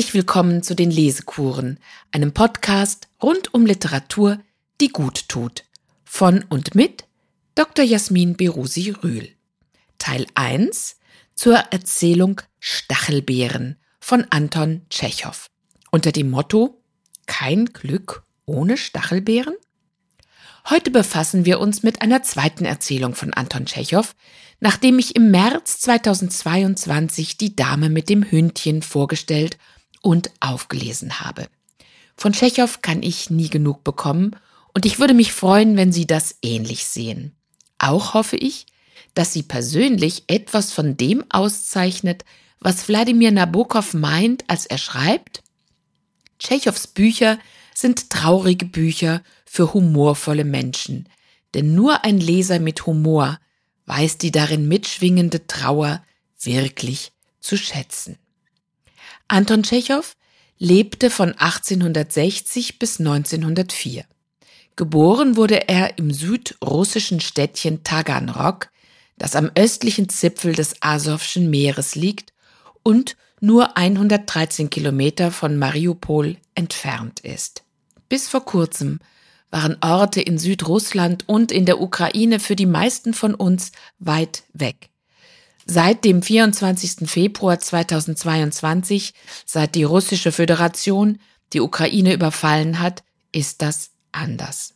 Herzlich willkommen zu den Lesekuren, einem Podcast rund um Literatur, die gut tut. Von und mit Dr. Jasmin Berusi Rühl. Teil 1 zur Erzählung Stachelbeeren von Anton Tschechow. Unter dem Motto Kein Glück ohne Stachelbeeren? Heute befassen wir uns mit einer zweiten Erzählung von Anton Tschechow, nachdem ich im März 2022 die Dame mit dem Hündchen vorgestellt und aufgelesen habe. Von Tschechow kann ich nie genug bekommen und ich würde mich freuen, wenn Sie das ähnlich sehen. Auch hoffe ich, dass Sie persönlich etwas von dem auszeichnet, was Wladimir Nabokov meint, als er schreibt, Tschechows Bücher sind traurige Bücher für humorvolle Menschen, denn nur ein Leser mit Humor weiß die darin mitschwingende Trauer wirklich zu schätzen. Anton Tschechow lebte von 1860 bis 1904. Geboren wurde er im südrussischen Städtchen Taganrog, das am östlichen Zipfel des Asowschen Meeres liegt und nur 113 Kilometer von Mariupol entfernt ist. Bis vor kurzem waren Orte in Südrussland und in der Ukraine für die meisten von uns weit weg. Seit dem 24. Februar 2022, seit die russische Föderation die Ukraine überfallen hat, ist das anders.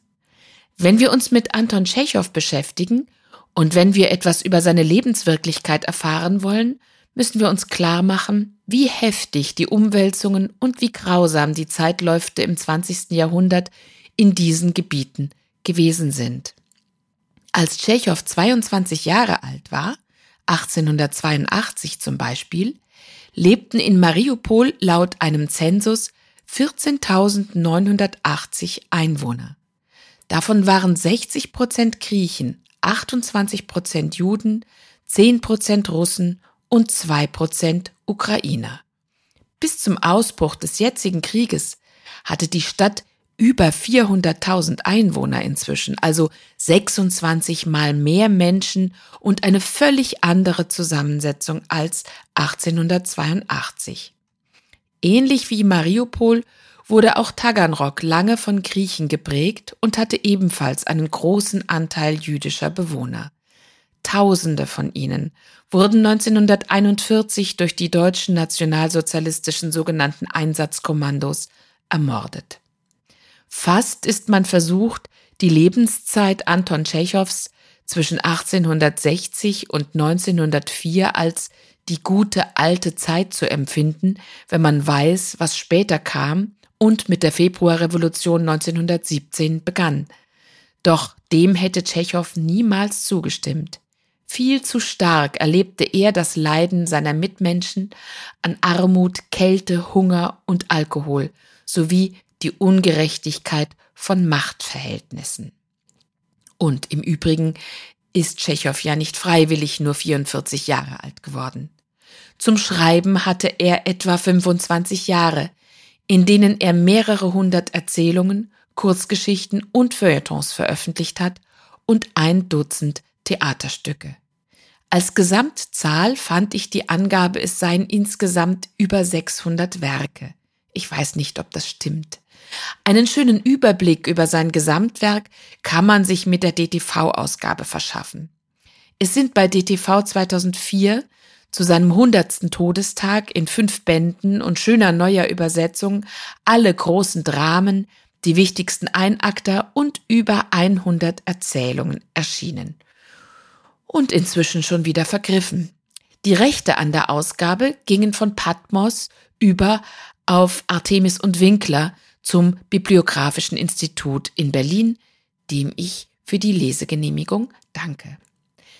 Wenn wir uns mit Anton Tschechow beschäftigen und wenn wir etwas über seine Lebenswirklichkeit erfahren wollen, müssen wir uns klar machen, wie heftig die Umwälzungen und wie grausam die Zeitläufe im 20. Jahrhundert in diesen Gebieten gewesen sind. Als Tschechow 22 Jahre alt war, 1882 zum Beispiel, lebten in Mariupol laut einem Zensus 14.980 Einwohner. Davon waren 60 Prozent Griechen, 28 Prozent Juden, 10 Prozent Russen und 2 Prozent Ukrainer. Bis zum Ausbruch des jetzigen Krieges hatte die Stadt über 400.000 Einwohner inzwischen, also 26 mal mehr Menschen und eine völlig andere Zusammensetzung als 1882. Ähnlich wie Mariupol wurde auch Taganrog lange von Griechen geprägt und hatte ebenfalls einen großen Anteil jüdischer Bewohner. Tausende von ihnen wurden 1941 durch die deutschen nationalsozialistischen sogenannten Einsatzkommandos ermordet. Fast ist man versucht, die Lebenszeit Anton Tschechows zwischen 1860 und 1904 als die gute alte Zeit zu empfinden, wenn man weiß, was später kam und mit der Februarrevolution 1917 begann. Doch dem hätte Tschechow niemals zugestimmt. Viel zu stark erlebte er das Leiden seiner Mitmenschen an Armut, Kälte, Hunger und Alkohol sowie die Ungerechtigkeit von Machtverhältnissen. Und im Übrigen ist Tschechow ja nicht freiwillig nur 44 Jahre alt geworden. Zum Schreiben hatte er etwa 25 Jahre, in denen er mehrere hundert Erzählungen, Kurzgeschichten und Feuilletons veröffentlicht hat und ein Dutzend Theaterstücke. Als Gesamtzahl fand ich die Angabe, es seien insgesamt über 600 Werke. Ich weiß nicht, ob das stimmt. Einen schönen Überblick über sein Gesamtwerk kann man sich mit der DTV-Ausgabe verschaffen. Es sind bei DTV 2004 zu seinem hundertsten Todestag in fünf Bänden und schöner neuer Übersetzung alle großen Dramen, die wichtigsten Einakter und über 100 Erzählungen erschienen. Und inzwischen schon wieder vergriffen. Die Rechte an der Ausgabe gingen von Patmos über auf Artemis und Winkler zum Bibliografischen Institut in Berlin, dem ich für die Lesegenehmigung danke.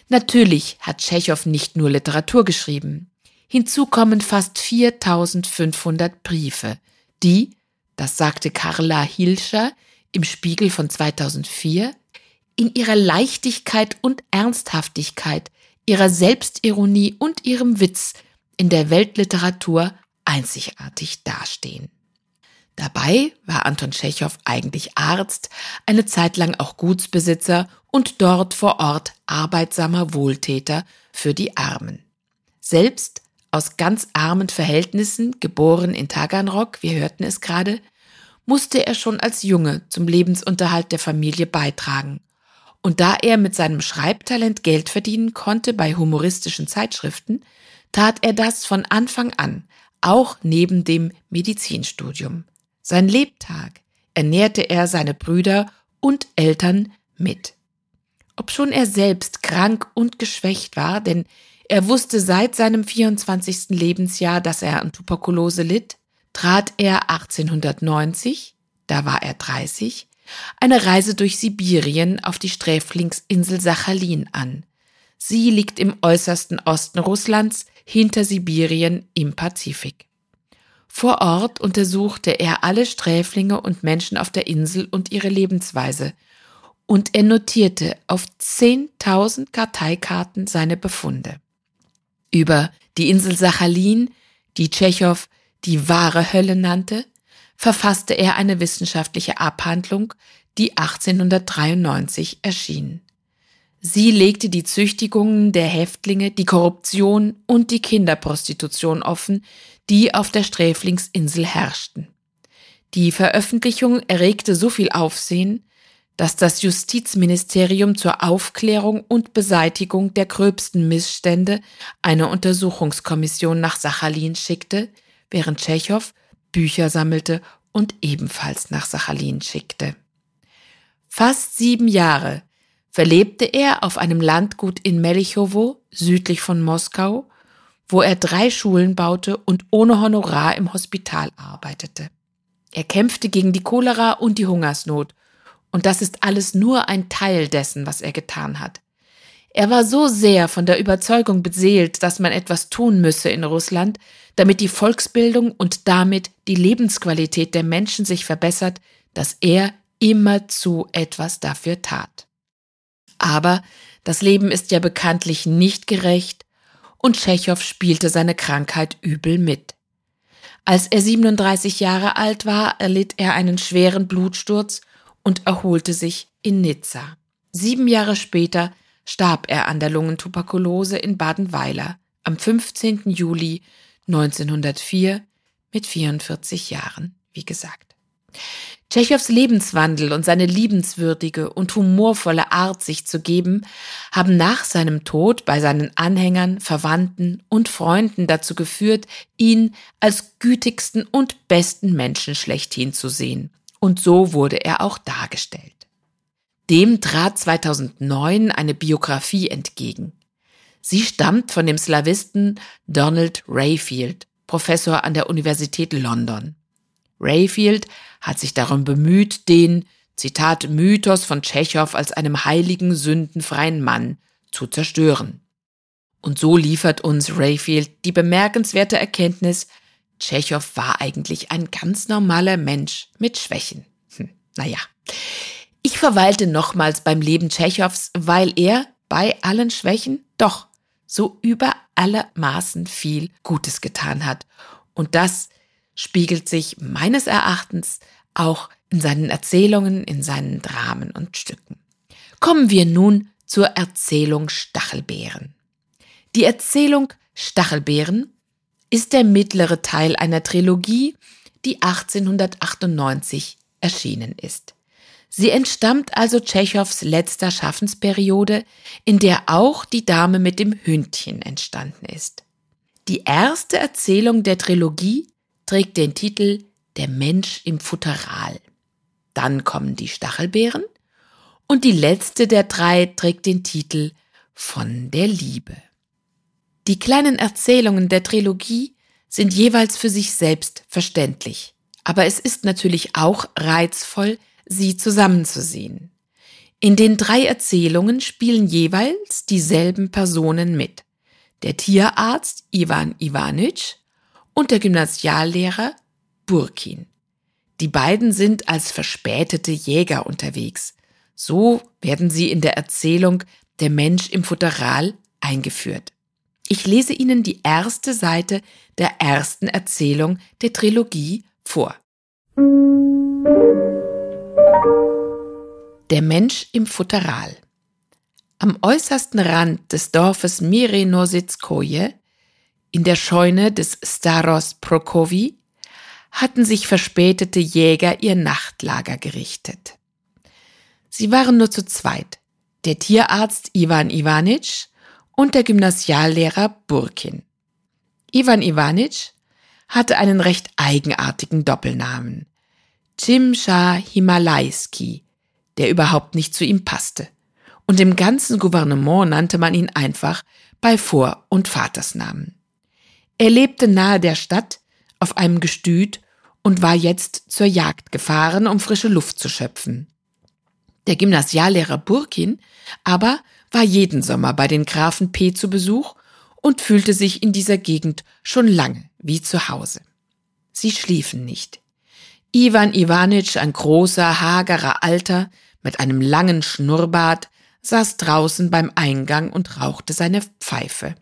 Natürlich hat Tschechow nicht nur Literatur geschrieben. Hinzu kommen fast 4500 Briefe, die, das sagte Carla Hilscher im Spiegel von 2004, in ihrer Leichtigkeit und Ernsthaftigkeit, ihrer Selbstironie und ihrem Witz in der Weltliteratur einzigartig dastehen. Dabei war Anton Tschechow eigentlich Arzt, eine Zeit lang auch Gutsbesitzer und dort vor Ort arbeitsamer Wohltäter für die Armen. Selbst aus ganz armen Verhältnissen, geboren in Taganrog, wir hörten es gerade, musste er schon als Junge zum Lebensunterhalt der Familie beitragen. Und da er mit seinem Schreibtalent Geld verdienen konnte bei humoristischen Zeitschriften, tat er das von Anfang an, auch neben dem Medizinstudium. Sein Lebtag ernährte er seine Brüder und Eltern mit. Obschon er selbst krank und geschwächt war, denn er wusste seit seinem 24. Lebensjahr, dass er an Tuberkulose litt, trat er 1890, da war er 30, eine Reise durch Sibirien auf die Sträflingsinsel Sachalin an. Sie liegt im äußersten Osten Russlands, hinter Sibirien im Pazifik. Vor Ort untersuchte er alle Sträflinge und Menschen auf der Insel und ihre Lebensweise, und er notierte auf 10.000 Karteikarten seine Befunde. Über die Insel Sachalin, die Tschechow die wahre Hölle nannte, verfasste er eine wissenschaftliche Abhandlung, die 1893 erschien. Sie legte die Züchtigungen der Häftlinge, die Korruption und die Kinderprostitution offen, die auf der Sträflingsinsel herrschten. Die Veröffentlichung erregte so viel Aufsehen, dass das Justizministerium zur Aufklärung und Beseitigung der gröbsten Missstände eine Untersuchungskommission nach Sachalin schickte, während Tschechow Bücher sammelte und ebenfalls nach Sachalin schickte. Fast sieben Jahre verlebte er auf einem Landgut in Melichowo, südlich von Moskau, wo er drei Schulen baute und ohne Honorar im Hospital arbeitete. Er kämpfte gegen die Cholera und die Hungersnot, und das ist alles nur ein Teil dessen, was er getan hat. Er war so sehr von der Überzeugung beseelt, dass man etwas tun müsse in Russland, damit die Volksbildung und damit die Lebensqualität der Menschen sich verbessert, dass er immerzu etwas dafür tat. Aber das Leben ist ja bekanntlich nicht gerecht und Tschechow spielte seine Krankheit übel mit. Als er 37 Jahre alt war, erlitt er einen schweren Blutsturz und erholte sich in Nizza. Sieben Jahre später starb er an der Lungentuberkulose in Badenweiler am 15. Juli 1904 mit 44 Jahren, wie gesagt. Tschechows Lebenswandel und seine liebenswürdige und humorvolle Art, sich zu geben, haben nach seinem Tod bei seinen Anhängern, Verwandten und Freunden dazu geführt, ihn als gütigsten und besten Menschen schlechthin zu sehen. Und so wurde er auch dargestellt. Dem trat 2009 eine Biografie entgegen. Sie stammt von dem Slawisten Donald Rayfield, Professor an der Universität London. Rayfield hat sich darum bemüht, den, Zitat, Mythos von Tschechow als einem heiligen, sündenfreien Mann zu zerstören. Und so liefert uns Rayfield die bemerkenswerte Erkenntnis, Tschechow war eigentlich ein ganz normaler Mensch mit Schwächen. Hm, naja. Ich verweilte nochmals beim Leben Tschechows, weil er bei allen Schwächen doch so über alle Maßen viel Gutes getan hat. Und das spiegelt sich meines Erachtens auch in seinen Erzählungen, in seinen Dramen und Stücken. Kommen wir nun zur Erzählung Stachelbeeren. Die Erzählung Stachelbeeren ist der mittlere Teil einer Trilogie, die 1898 erschienen ist. Sie entstammt also Tschechows letzter Schaffensperiode, in der auch die Dame mit dem Hündchen entstanden ist. Die erste Erzählung der Trilogie trägt den Titel Der Mensch im Futteral. Dann kommen die Stachelbeeren und die letzte der drei trägt den Titel Von der Liebe. Die kleinen Erzählungen der Trilogie sind jeweils für sich selbst verständlich, aber es ist natürlich auch reizvoll, sie zusammenzusehen. In den drei Erzählungen spielen jeweils dieselben Personen mit. Der Tierarzt Ivan Ivanitsch und der Gymnasiallehrer Burkin. Die beiden sind als verspätete Jäger unterwegs. So werden sie in der Erzählung Der Mensch im Futteral eingeführt. Ich lese Ihnen die erste Seite der ersten Erzählung der Trilogie vor. Der Mensch im Futteral. Am äußersten Rand des Dorfes Mirenositskoje, In der Scheune des Staros Prokovi hatten sich verspätete Jäger ihr Nachtlager gerichtet. Sie waren nur zu zweit, der Tierarzt Ivan Ivanitsch und der Gymnasiallehrer Burkin. Ivan Ivanitsch hatte einen recht eigenartigen Doppelnamen. Chimsha Himalayski, der überhaupt nicht zu ihm passte. Und im ganzen Gouvernement nannte man ihn einfach bei Vor- und Vatersnamen. Er lebte nahe der Stadt auf einem Gestüt und war jetzt zur Jagd gefahren, um frische Luft zu schöpfen. Der Gymnasiallehrer Burkin aber war jeden Sommer bei den Grafen P. zu Besuch und fühlte sich in dieser Gegend schon lange wie zu Hause. Sie schliefen nicht. Ivan Iwanitsch, ein großer, hagerer Alter mit einem langen Schnurrbart, saß draußen beim Eingang und rauchte seine Pfeife.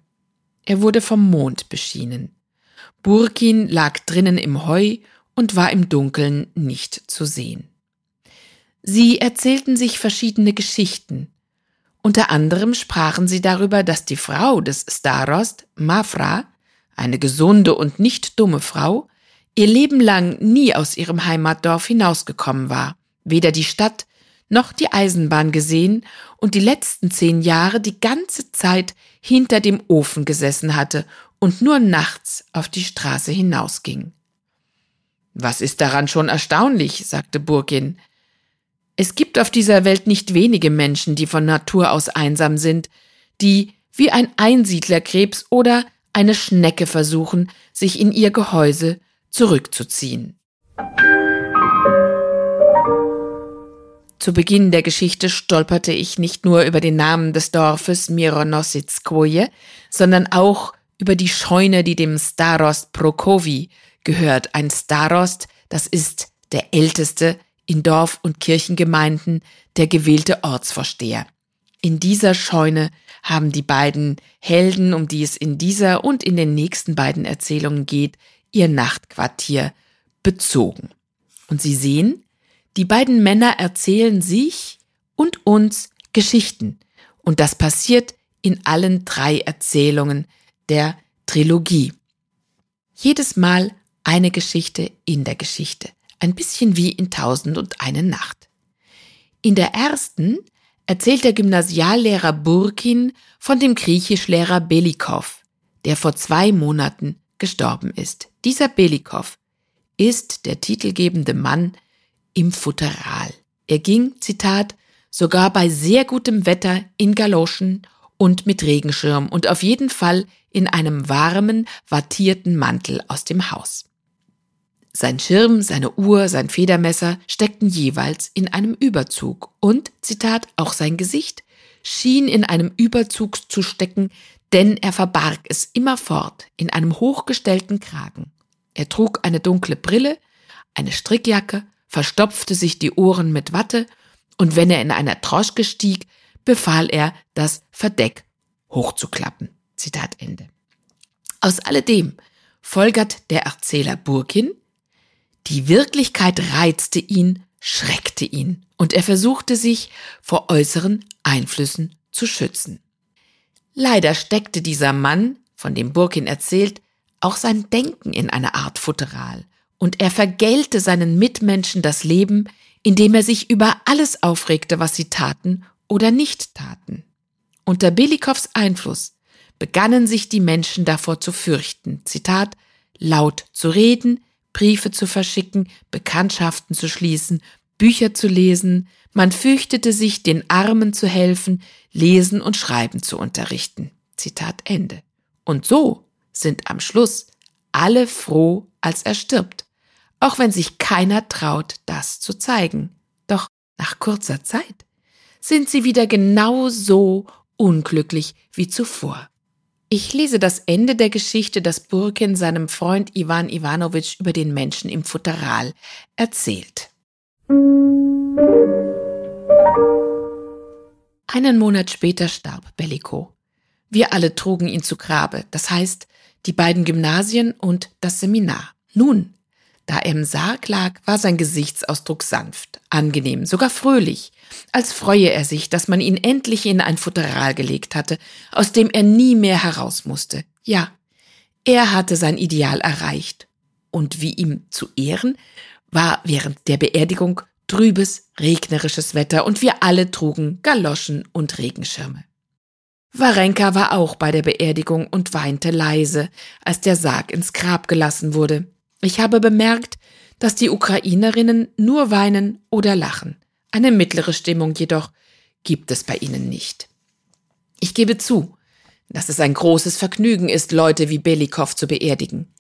Er wurde vom Mond beschienen. Burkin lag drinnen im Heu und war im Dunkeln nicht zu sehen. Sie erzählten sich verschiedene Geschichten. Unter anderem sprachen sie darüber, dass die Frau des Starost, Mafra, eine gesunde und nicht dumme Frau, ihr Leben lang nie aus ihrem Heimatdorf hinausgekommen war, weder die Stadt noch die Eisenbahn gesehen und die letzten zehn Jahre die ganze Zeit hinter dem Ofen gesessen hatte und nur nachts auf die Straße hinausging. Was ist daran schon erstaunlich, sagte Burgin. Es gibt auf dieser Welt nicht wenige Menschen, die von Natur aus einsam sind, die wie ein Einsiedlerkrebs oder eine Schnecke versuchen, sich in ihr Gehäuse zurückzuziehen. Zu Beginn der Geschichte stolperte ich nicht nur über den Namen des Dorfes Mironositskoje, sondern auch über die Scheune, die dem Starost Prokovi gehört. Ein Starost, das ist der älteste in Dorf- und Kirchengemeinden der gewählte Ortsvorsteher. In dieser Scheune haben die beiden Helden, um die es in dieser und in den nächsten beiden Erzählungen geht, ihr Nachtquartier bezogen. Und Sie sehen, die beiden Männer erzählen sich und uns Geschichten. Und das passiert in allen drei Erzählungen der Trilogie. Jedes Mal eine Geschichte in der Geschichte. Ein bisschen wie in Tausend und eine Nacht. In der ersten erzählt der Gymnasiallehrer Burkin von dem Griechischlehrer Belikov, der vor zwei Monaten gestorben ist. Dieser Belikov ist der titelgebende Mann im Futteral. Er ging, Zitat, sogar bei sehr gutem Wetter in Galoschen und mit Regenschirm und auf jeden Fall in einem warmen, wattierten Mantel aus dem Haus. Sein Schirm, seine Uhr, sein Federmesser steckten jeweils in einem Überzug und, Zitat, auch sein Gesicht schien in einem Überzug zu stecken, denn er verbarg es immerfort in einem hochgestellten Kragen. Er trug eine dunkle Brille, eine Strickjacke, verstopfte sich die Ohren mit Watte und wenn er in einer Troschke stieg, befahl er, das Verdeck hochzuklappen. Zitat Ende. Aus alledem folgert der Erzähler Burkin, die Wirklichkeit reizte ihn, schreckte ihn, und er versuchte sich vor äußeren Einflüssen zu schützen. Leider steckte dieser Mann, von dem Burkin erzählt, auch sein Denken in eine Art Futteral, und er vergällte seinen Mitmenschen das Leben, indem er sich über alles aufregte, was sie taten oder nicht taten. Unter Belikows Einfluss begannen sich die Menschen davor zu fürchten, Zitat, laut zu reden, Briefe zu verschicken, Bekanntschaften zu schließen, Bücher zu lesen, man fürchtete sich, den Armen zu helfen, lesen und schreiben zu unterrichten. Zitat Ende. Und so sind am Schluss alle froh, als er stirbt, auch wenn sich keiner traut, das zu zeigen. Doch nach kurzer Zeit sind sie wieder genau so unglücklich wie zuvor. Ich lese das Ende der Geschichte, das Burkin seinem Freund Ivan Ivanovich über den Menschen im Futteral erzählt. Einen Monat später starb Bellico. Wir alle trugen ihn zu Grabe, das heißt die beiden Gymnasien und das Seminar. Nun, da er im Sarg lag, war sein Gesichtsausdruck sanft, angenehm, sogar fröhlich, als freue er sich, dass man ihn endlich in ein Futteral gelegt hatte, aus dem er nie mehr heraus musste. Ja, Er hatte sein Ideal erreicht. Und wie ihm zu Ehren war während der Beerdigung trübes, regnerisches Wetter und wir alle trugen Galoschen und Regenschirme. Warenka war auch bei der Beerdigung und weinte leise, als der Sarg ins Grab gelassen wurde. Ich habe bemerkt, dass die Ukrainerinnen nur weinen oder lachen. Eine mittlere Stimmung jedoch gibt es bei ihnen nicht. Ich gebe zu, dass es ein großes Vergnügen ist, Leute wie Belikow zu beerdigen.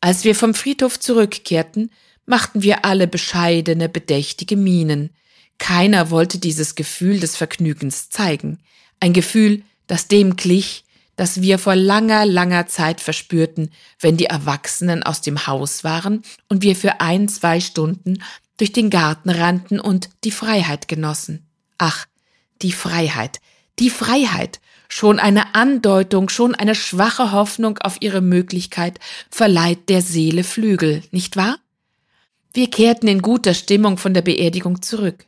Als wir vom Friedhof zurückkehrten, machten wir alle bescheidene, bedächtige Mienen. Keiner wollte dieses Gefühl des Vergnügens zeigen. Ein Gefühl, das dem glich, das wir vor langer, langer Zeit verspürten, wenn die Erwachsenen aus dem Haus waren und wir für ein, zwei Stunden durch den Garten rannten und die Freiheit genossen. Ach, die Freiheit, die Freiheit, schon eine Andeutung, schon eine schwache Hoffnung auf ihre Möglichkeit verleiht der Seele Flügel, nicht wahr? Wir kehrten in guter Stimmung von der Beerdigung zurück.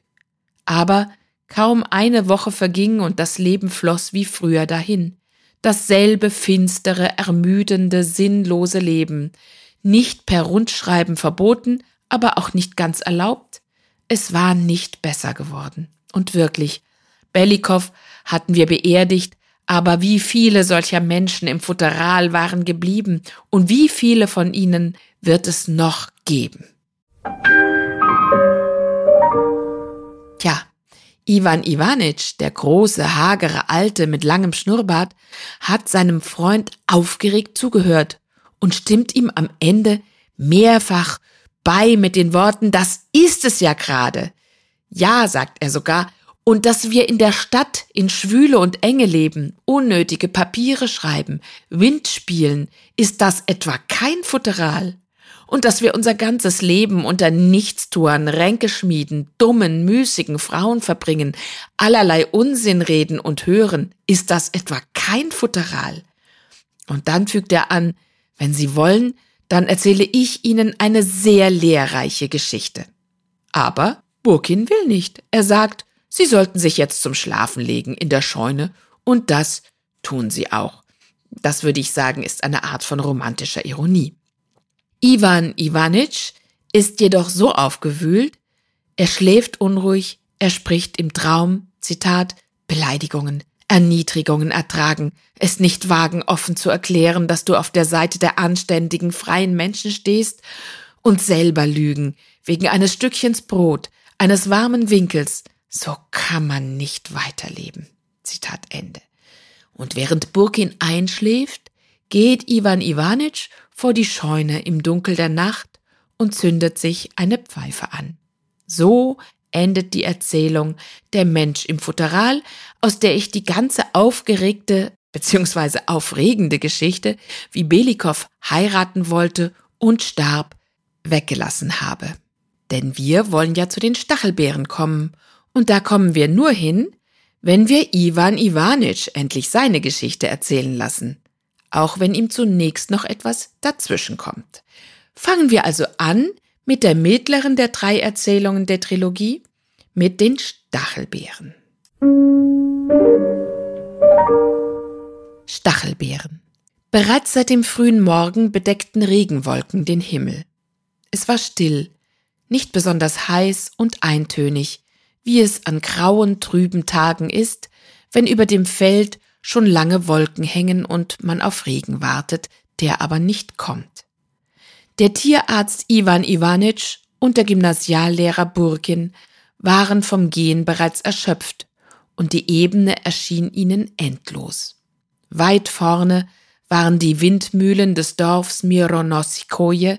Aber Kaum eine Woche verging und das Leben floss wie früher dahin. Dasselbe finstere, ermüdende, sinnlose Leben. Nicht per Rundschreiben verboten, aber auch nicht ganz erlaubt. Es war nicht besser geworden. Und wirklich, Bellikow hatten wir beerdigt, aber wie viele solcher Menschen im Futteral waren geblieben und wie viele von ihnen wird es noch geben? Tja, Ivan Ivanitsch, der große, hagere Alte mit langem Schnurrbart, hat seinem Freund aufgeregt zugehört und stimmt ihm am Ende mehrfach bei mit den Worten, das ist es ja gerade. Ja, sagt er sogar, und dass wir in der Stadt in Schwüle und Enge leben, unnötige Papiere schreiben, Wind spielen, ist das etwa kein Futteral? Und dass wir unser ganzes Leben unter Nichtstuern, Ränkeschmieden, dummen, müßigen Frauen verbringen, allerlei Unsinn reden und hören, ist das etwa kein Futteral? Und dann fügt er an, wenn Sie wollen, dann erzähle ich Ihnen eine sehr lehrreiche Geschichte. Aber Burkin will nicht. Er sagt, Sie sollten sich jetzt zum Schlafen legen in der Scheune, und das tun Sie auch. Das würde ich sagen, ist eine Art von romantischer Ironie. Ivan Ivanitsch ist jedoch so aufgewühlt, er schläft unruhig, er spricht im Traum, Zitat, Beleidigungen, Erniedrigungen ertragen, es nicht wagen, offen zu erklären, dass du auf der Seite der anständigen, freien Menschen stehst und selber lügen, wegen eines Stückchens Brot, eines warmen Winkels, so kann man nicht weiterleben. Zitat Ende. Und während Burkin einschläft, geht Ivan Ivanitsch vor die Scheune im Dunkel der Nacht und zündet sich eine Pfeife an. So endet die Erzählung Der Mensch im Futteral, aus der ich die ganze aufgeregte bzw. aufregende Geschichte, wie Belikow heiraten wollte und starb, weggelassen habe. Denn wir wollen ja zu den Stachelbeeren kommen, und da kommen wir nur hin, wenn wir Ivan Ivanitsch endlich seine Geschichte erzählen lassen auch wenn ihm zunächst noch etwas dazwischenkommt. Fangen wir also an mit der mittleren der drei Erzählungen der Trilogie, mit den Stachelbeeren. Stachelbeeren. Bereits seit dem frühen Morgen bedeckten Regenwolken den Himmel. Es war still, nicht besonders heiß und eintönig, wie es an grauen, trüben Tagen ist, wenn über dem Feld schon lange Wolken hängen und man auf Regen wartet, der aber nicht kommt. Der Tierarzt Ivan Ivanitsch und der Gymnasiallehrer Burkin waren vom Gehen bereits erschöpft und die Ebene erschien ihnen endlos. Weit vorne waren die Windmühlen des Dorfs Mironossikoje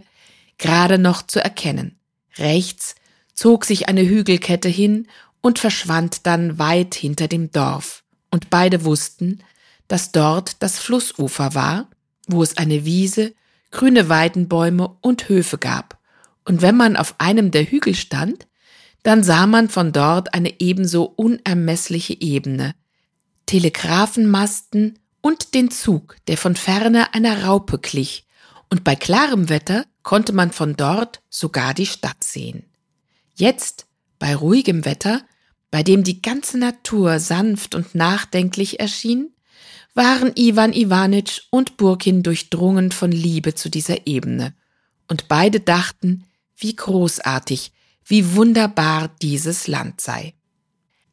gerade noch zu erkennen. Rechts zog sich eine Hügelkette hin und verschwand dann weit hinter dem Dorf und beide wussten, dass dort das Flussufer war, wo es eine Wiese, grüne Weidenbäume und Höfe gab. Und wenn man auf einem der Hügel stand, dann sah man von dort eine ebenso unermessliche Ebene, Telegrafenmasten und den Zug, der von ferne einer Raupe glich, und bei klarem Wetter konnte man von dort sogar die Stadt sehen. Jetzt, bei ruhigem Wetter, bei dem die ganze Natur sanft und nachdenklich erschien, waren Iwan Iwanitsch und Burkin durchdrungen von Liebe zu dieser Ebene. Und beide dachten, wie großartig, wie wunderbar dieses Land sei.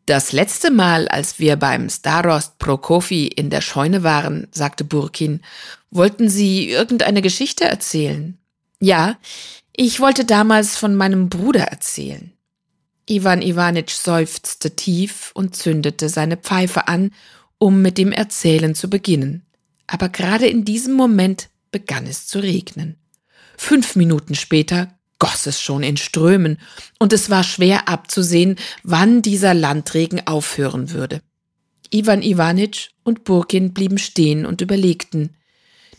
Das letzte Mal, als wir beim Starost Prokofi in der Scheune waren, sagte Burkin, wollten Sie irgendeine Geschichte erzählen? Ja, ich wollte damals von meinem Bruder erzählen. Iwan Iwanitsch seufzte tief und zündete seine Pfeife an, um mit dem Erzählen zu beginnen. Aber gerade in diesem Moment begann es zu regnen. Fünf Minuten später goss es schon in Strömen, und es war schwer abzusehen, wann dieser Landregen aufhören würde. Iwan Iwanitsch und Burkin blieben stehen und überlegten.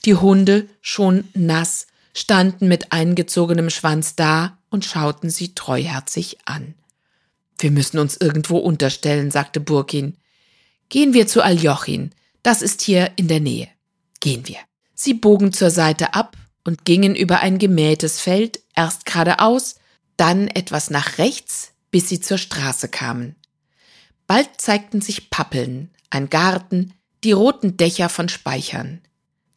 Die Hunde, schon nass, standen mit eingezogenem Schwanz da und schauten sie treuherzig an. Wir müssen uns irgendwo unterstellen, sagte Burkin. Gehen wir zu Aljochin, das ist hier in der Nähe. Gehen wir. Sie bogen zur Seite ab und gingen über ein gemähtes Feld, erst geradeaus, dann etwas nach rechts, bis sie zur Straße kamen. Bald zeigten sich Pappeln, ein Garten, die roten Dächer von Speichern.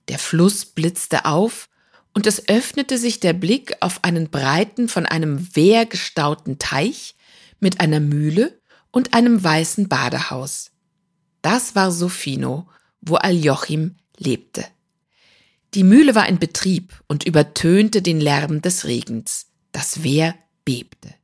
Der Fluss blitzte auf, und es öffnete sich der Blick auf einen breiten, von einem Wehr gestauten Teich, mit einer Mühle und einem weißen Badehaus. Das war Sofino, wo Aljochim lebte. Die Mühle war in Betrieb und übertönte den Lärm des Regens. Das Wehr bebte.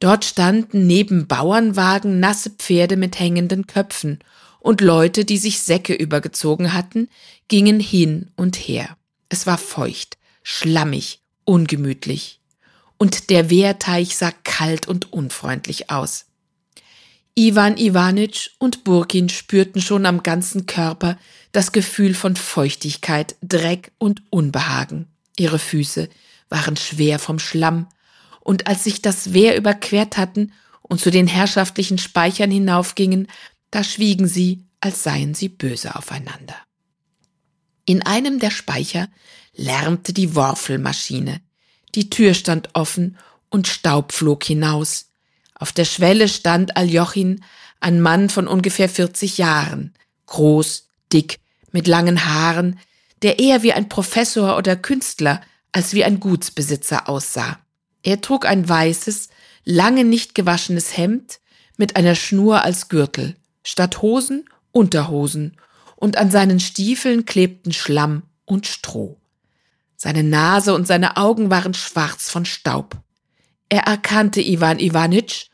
Dort standen neben Bauernwagen nasse Pferde mit hängenden Köpfen, und Leute, die sich Säcke übergezogen hatten, gingen hin und her. Es war feucht, schlammig, ungemütlich und der Wehrteich sah kalt und unfreundlich aus. Iwan Iwanitsch und Burkin spürten schon am ganzen Körper das Gefühl von Feuchtigkeit, Dreck und Unbehagen. Ihre Füße waren schwer vom Schlamm, und als sich das Wehr überquert hatten und zu den herrschaftlichen Speichern hinaufgingen, da schwiegen sie, als seien sie böse aufeinander. In einem der Speicher lärmte die Worfelmaschine. Die Tür stand offen und Staub flog hinaus. Auf der Schwelle stand Aljochin, ein Mann von ungefähr 40 Jahren, groß, dick, mit langen Haaren, der eher wie ein Professor oder Künstler als wie ein Gutsbesitzer aussah. Er trug ein weißes, lange nicht gewaschenes Hemd mit einer Schnur als Gürtel, statt Hosen Unterhosen, und an seinen Stiefeln klebten Schlamm und Stroh. Seine Nase und seine Augen waren schwarz von Staub. Er erkannte Iwan Iwanitsch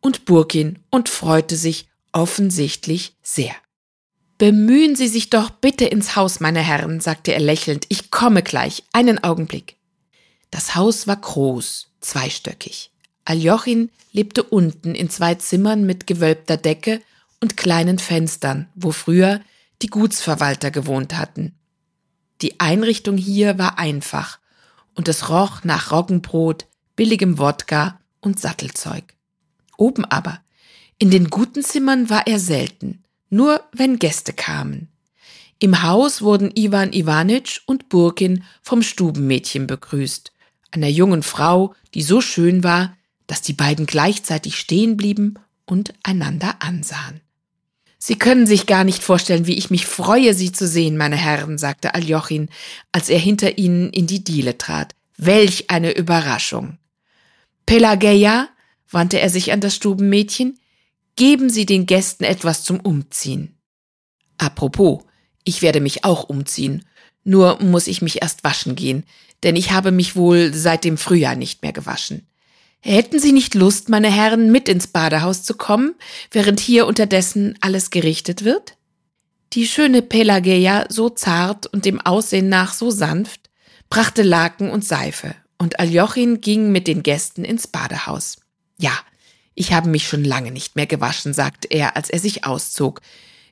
und Burkin und freute sich offensichtlich sehr. Bemühen Sie sich doch bitte ins Haus, meine Herren, sagte er lächelnd. Ich komme gleich. Einen Augenblick. Das Haus war groß, zweistöckig. Aljochin lebte unten in zwei Zimmern mit gewölbter Decke und kleinen Fenstern, wo früher die Gutsverwalter gewohnt hatten. Die Einrichtung hier war einfach und es roch nach Roggenbrot, billigem Wodka und Sattelzeug. Oben aber, in den guten Zimmern war er selten, nur wenn Gäste kamen. Im Haus wurden Iwan Iwanitsch und Burkin vom Stubenmädchen begrüßt, einer jungen Frau, die so schön war, dass die beiden gleichzeitig stehen blieben und einander ansahen. Sie können sich gar nicht vorstellen, wie ich mich freue, Sie zu sehen, meine Herren, sagte Aljochin, als er hinter ihnen in die Diele trat. Welch eine Überraschung. Pelageia, wandte er sich an das Stubenmädchen, geben Sie den Gästen etwas zum Umziehen. Apropos, ich werde mich auch umziehen, nur muss ich mich erst waschen gehen, denn ich habe mich wohl seit dem Frühjahr nicht mehr gewaschen. Hätten Sie nicht Lust, meine Herren, mit ins Badehaus zu kommen, während hier unterdessen alles gerichtet wird? Die schöne Pelageia, so zart und dem Aussehen nach so sanft, brachte Laken und Seife, und Aljochin ging mit den Gästen ins Badehaus. Ja, ich habe mich schon lange nicht mehr gewaschen, sagte er, als er sich auszog.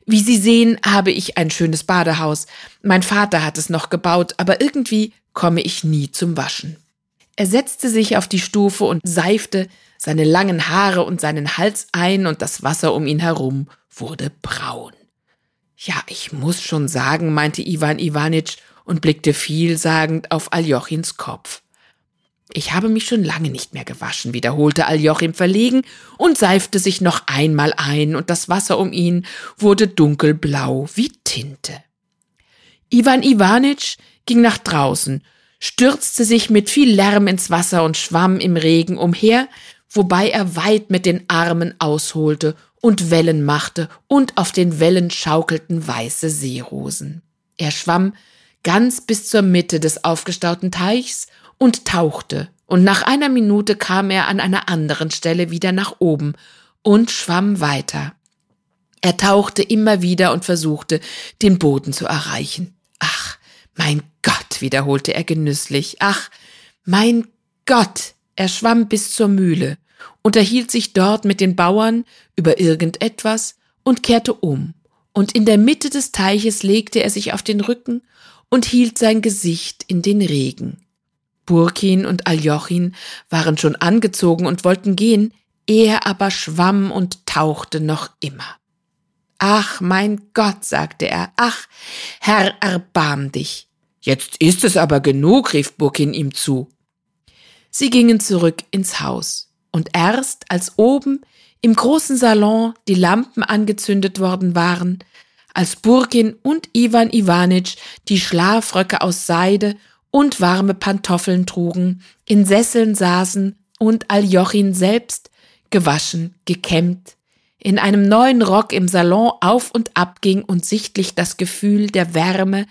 Wie Sie sehen, habe ich ein schönes Badehaus. Mein Vater hat es noch gebaut, aber irgendwie komme ich nie zum Waschen. Er setzte sich auf die Stufe und seifte seine langen Haare und seinen Hals ein, und das Wasser um ihn herum wurde braun. Ja, ich muss schon sagen, meinte Iwan Iwanitsch und blickte vielsagend auf Aljochins Kopf. Ich habe mich schon lange nicht mehr gewaschen, wiederholte Aljochim verlegen und seifte sich noch einmal ein, und das Wasser um ihn wurde dunkelblau wie. Tinte. Iwan Iwanitsch ging nach draußen, stürzte sich mit viel Lärm ins Wasser und schwamm im Regen umher, wobei er weit mit den Armen ausholte und Wellen machte, und auf den Wellen schaukelten weiße Seerosen. Er schwamm ganz bis zur Mitte des aufgestauten Teichs und tauchte, und nach einer Minute kam er an einer anderen Stelle wieder nach oben und schwamm weiter. Er tauchte immer wieder und versuchte, den Boden zu erreichen. Ach, mein Gott, wiederholte er genüsslich. Ach, mein Gott. Er schwamm bis zur Mühle, unterhielt sich dort mit den Bauern über irgendetwas und kehrte um. Und in der Mitte des Teiches legte er sich auf den Rücken und hielt sein Gesicht in den Regen. Burkin und Aljochin waren schon angezogen und wollten gehen, er aber schwamm und tauchte noch immer. Ach, mein Gott, sagte er, ach, Herr, erbarm dich. Jetzt ist es aber genug, rief Burkin ihm zu. Sie gingen zurück ins Haus, und erst als oben im großen Salon die Lampen angezündet worden waren, als Burkin und Iwan Iwanitsch die Schlafröcke aus Seide und warme Pantoffeln trugen, in Sesseln saßen und Aljochin selbst, gewaschen, gekämmt, in einem neuen Rock im Salon auf und ab ging und sichtlich das Gefühl der Wärme,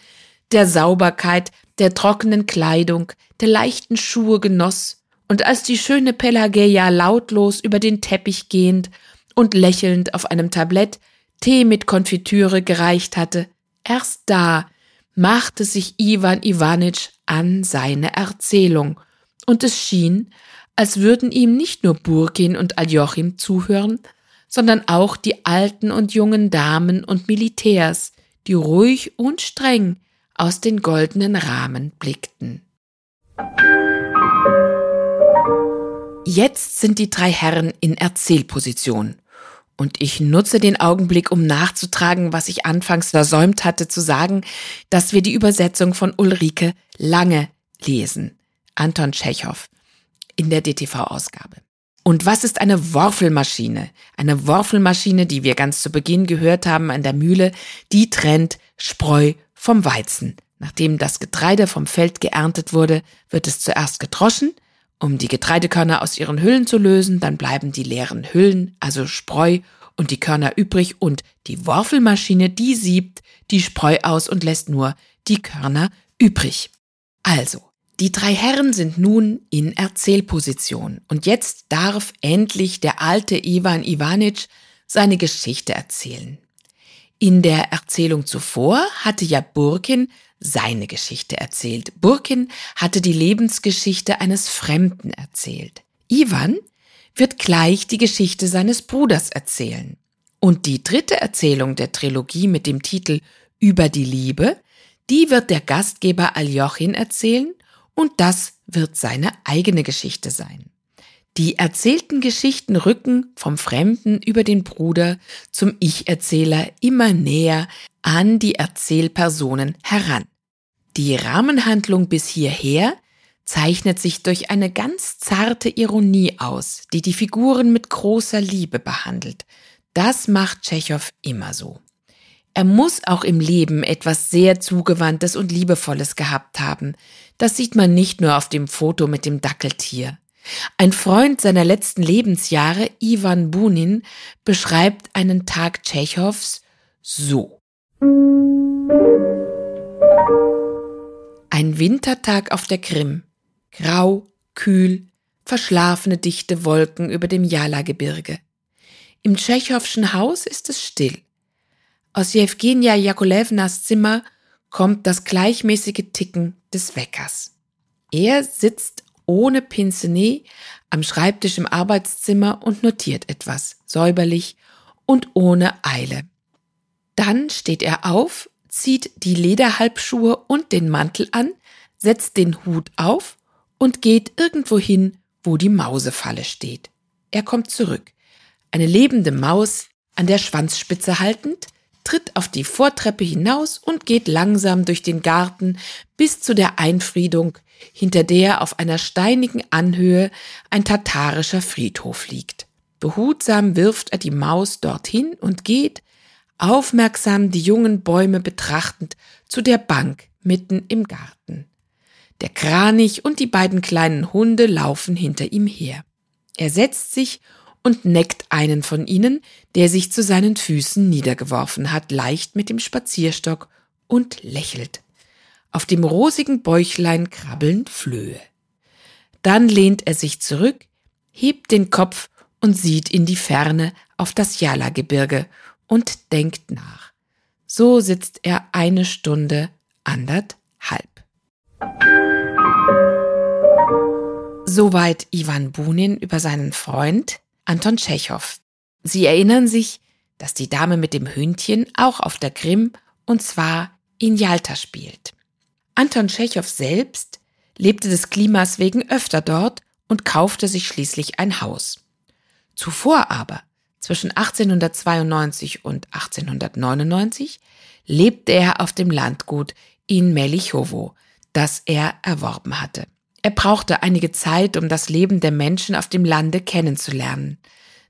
der Sauberkeit, der trockenen Kleidung, der leichten Schuhe genoss, und als die schöne Pelageia lautlos über den Teppich gehend und lächelnd auf einem Tablett Tee mit Konfitüre gereicht hatte, erst da machte sich Iwan Iwanitsch an seine Erzählung, und es schien, als würden ihm nicht nur Burkin und Aljochim zuhören, sondern auch die alten und jungen Damen und Militärs, die ruhig und streng aus den goldenen Rahmen blickten. Jetzt sind die drei Herren in Erzählposition. Und ich nutze den Augenblick, um nachzutragen, was ich anfangs versäumt hatte zu sagen, dass wir die Übersetzung von Ulrike Lange lesen. Anton Tschechow in der DTV-Ausgabe. Und was ist eine Worfelmaschine? Eine Worfelmaschine, die wir ganz zu Beginn gehört haben an der Mühle, die trennt Spreu vom Weizen. Nachdem das Getreide vom Feld geerntet wurde, wird es zuerst gedroschen, um die Getreidekörner aus ihren Hüllen zu lösen, dann bleiben die leeren Hüllen, also Spreu und die Körner übrig und die Worfelmaschine, die siebt die Spreu aus und lässt nur die Körner übrig. Also, die drei Herren sind nun in Erzählposition und jetzt darf endlich der alte Ivan Ivanitsch seine Geschichte erzählen. In der Erzählung zuvor hatte ja Burkin seine Geschichte erzählt. Burkin hatte die Lebensgeschichte eines Fremden erzählt. Ivan wird gleich die Geschichte seines Bruders erzählen. Und die dritte Erzählung der Trilogie mit dem Titel Über die Liebe, die wird der Gastgeber Aljochin erzählen und das wird seine eigene Geschichte sein. Die erzählten Geschichten rücken vom Fremden über den Bruder zum Ich-Erzähler immer näher an die Erzählpersonen heran. Die Rahmenhandlung bis hierher zeichnet sich durch eine ganz zarte Ironie aus, die die Figuren mit großer Liebe behandelt. Das macht Tschechow immer so. Er muss auch im Leben etwas sehr Zugewandtes und Liebevolles gehabt haben. Das sieht man nicht nur auf dem Foto mit dem Dackeltier. Ein Freund seiner letzten Lebensjahre, Ivan Bunin, beschreibt einen Tag Tschechows so. Ein Wintertag auf der Krim. Grau, kühl, verschlafene dichte Wolken über dem Jala-Gebirge. Im Tschechowschen Haus ist es still. Aus Jewgenia Jakolewnas Zimmer kommt das gleichmäßige Ticken des Weckers. Er sitzt ohne Pincenez am Schreibtisch im Arbeitszimmer und notiert etwas, säuberlich und ohne Eile. Dann steht er auf, zieht die Lederhalbschuhe und den Mantel an, setzt den Hut auf und geht irgendwo hin, wo die Mausefalle steht. Er kommt zurück. Eine lebende Maus an der Schwanzspitze haltend, tritt auf die Vortreppe hinaus und geht langsam durch den Garten bis zu der Einfriedung, hinter der auf einer steinigen Anhöhe ein tatarischer Friedhof liegt. Behutsam wirft er die Maus dorthin und geht, aufmerksam die jungen Bäume betrachtend zu der Bank mitten im Garten. Der Kranich und die beiden kleinen Hunde laufen hinter ihm her. Er setzt sich und neckt einen von ihnen, der sich zu seinen Füßen niedergeworfen hat, leicht mit dem Spazierstock und lächelt. Auf dem rosigen Bäuchlein krabbeln Flöhe. Dann lehnt er sich zurück, hebt den Kopf und sieht in die Ferne auf das Jala-Gebirge und denkt nach. So sitzt er eine Stunde, anderthalb. Soweit Ivan Bunin über seinen Freund Anton Tschechow. Sie erinnern sich, dass die Dame mit dem Hündchen auch auf der Krim und zwar in Jalta spielt. Anton Tschechow selbst lebte des Klimas wegen öfter dort und kaufte sich schließlich ein Haus. Zuvor aber, zwischen 1892 und 1899, lebte er auf dem Landgut in Melichowo, das er erworben hatte. Er brauchte einige Zeit, um das Leben der Menschen auf dem Lande kennenzulernen.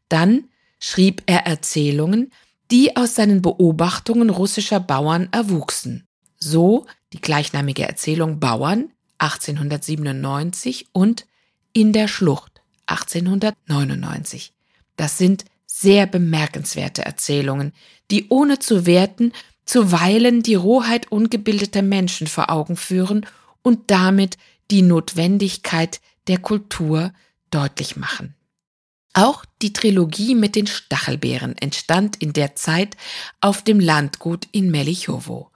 Dann schrieb er Erzählungen, die aus seinen Beobachtungen russischer Bauern erwuchsen. So die gleichnamige Erzählung Bauern 1897 und In der Schlucht 1899. Das sind sehr bemerkenswerte Erzählungen, die ohne zu werten zuweilen die Rohheit ungebildeter Menschen vor Augen führen und damit die Notwendigkeit der Kultur deutlich machen. Auch die Trilogie mit den Stachelbeeren entstand in der Zeit auf dem Landgut in Melichowo.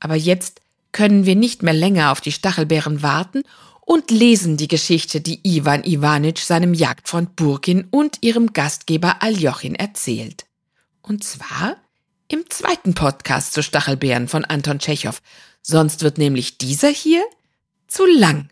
Aber jetzt können wir nicht mehr länger auf die Stachelbeeren warten und lesen die Geschichte, die Ivan Ivanitsch seinem Jagdfreund Burkin und ihrem Gastgeber Aljochin erzählt. Und zwar im zweiten Podcast zu Stachelbeeren von Anton Tschechow. Sonst wird nämlich dieser hier zu lang.